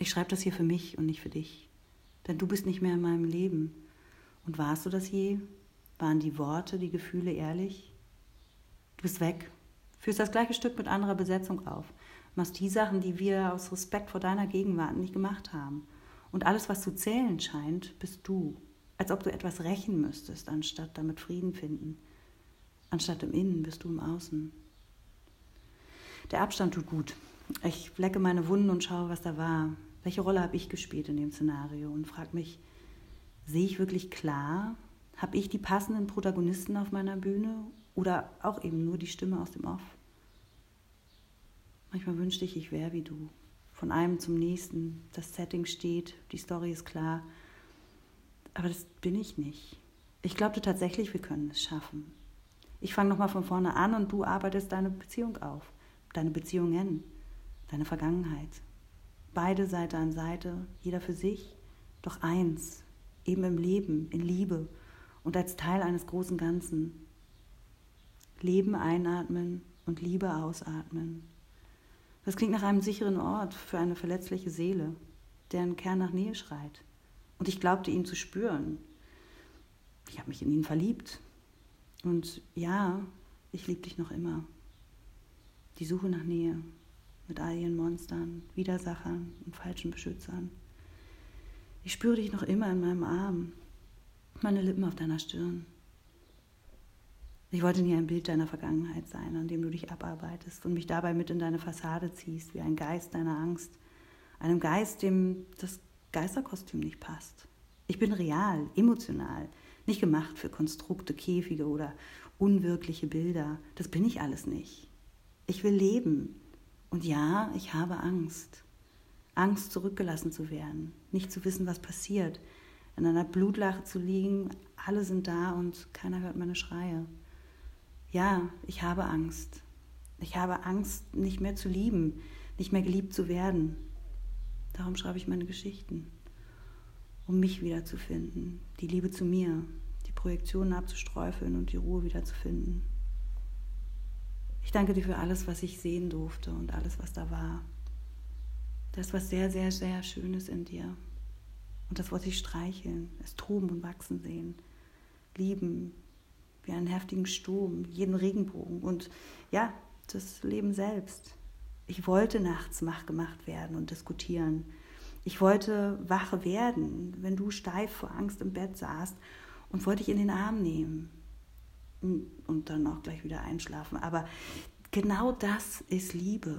Ich schreibe das hier für mich und nicht für dich. Denn du bist nicht mehr in meinem Leben. Und warst du das je? Waren die Worte, die Gefühle ehrlich? Du bist weg. Führst das gleiche Stück mit anderer Besetzung auf. Machst die Sachen, die wir aus Respekt vor deiner Gegenwart nicht gemacht haben. Und alles, was zu zählen scheint, bist du. Als ob du etwas rächen müsstest, anstatt damit Frieden finden. Anstatt im Innen bist du im Außen. Der Abstand tut gut. Ich lecke meine Wunden und schaue, was da war. Welche Rolle habe ich gespielt in dem Szenario? Und frage mich, sehe ich wirklich klar? Habe ich die passenden Protagonisten auf meiner Bühne oder auch eben nur die Stimme aus dem Off? Manchmal wünschte ich, ich wäre wie du. Von einem zum nächsten. Das Setting steht, die Story ist klar. Aber das bin ich nicht. Ich glaubte tatsächlich, wir können es schaffen. Ich fange nochmal von vorne an und du arbeitest deine Beziehung auf, deine Beziehungen, deine Vergangenheit. Beide Seite an Seite, jeder für sich, doch eins, eben im Leben, in Liebe und als Teil eines großen Ganzen. Leben einatmen und Liebe ausatmen. Das klingt nach einem sicheren Ort für eine verletzliche Seele, deren Kern nach Nähe schreit. Und ich glaubte ihn zu spüren. Ich habe mich in ihn verliebt. Und ja, ich liebe dich noch immer. Die Suche nach Nähe mit all ihren Monstern, Widersachern und falschen Beschützern. Ich spüre dich noch immer in meinem Arm, meine Lippen auf deiner Stirn. Ich wollte nie ein Bild deiner Vergangenheit sein, an dem du dich abarbeitest und mich dabei mit in deine Fassade ziehst, wie ein Geist deiner Angst. Einem Geist, dem das Geisterkostüm nicht passt. Ich bin real, emotional, nicht gemacht für Konstrukte, Käfige oder unwirkliche Bilder. Das bin ich alles nicht. Ich will leben. Und ja, ich habe Angst. Angst, zurückgelassen zu werden, nicht zu wissen, was passiert, in einer Blutlache zu liegen, alle sind da und keiner hört meine Schreie. Ja, ich habe Angst. Ich habe Angst, nicht mehr zu lieben, nicht mehr geliebt zu werden. Darum schreibe ich meine Geschichten, um mich wiederzufinden, die Liebe zu mir, die Projektionen abzusträufeln und die Ruhe wiederzufinden. Ich danke dir für alles, was ich sehen durfte und alles, was da war. Da ist was sehr, sehr, sehr Schönes in dir. Und das wollte ich streicheln, es toben und wachsen sehen, lieben, wie einen heftigen Sturm, jeden Regenbogen und ja, das Leben selbst. Ich wollte nachts wach gemacht werden und diskutieren. Ich wollte wach werden, wenn du steif vor Angst im Bett saßt und wollte dich in den Arm nehmen und dann auch gleich wieder einschlafen. Aber genau das ist Liebe.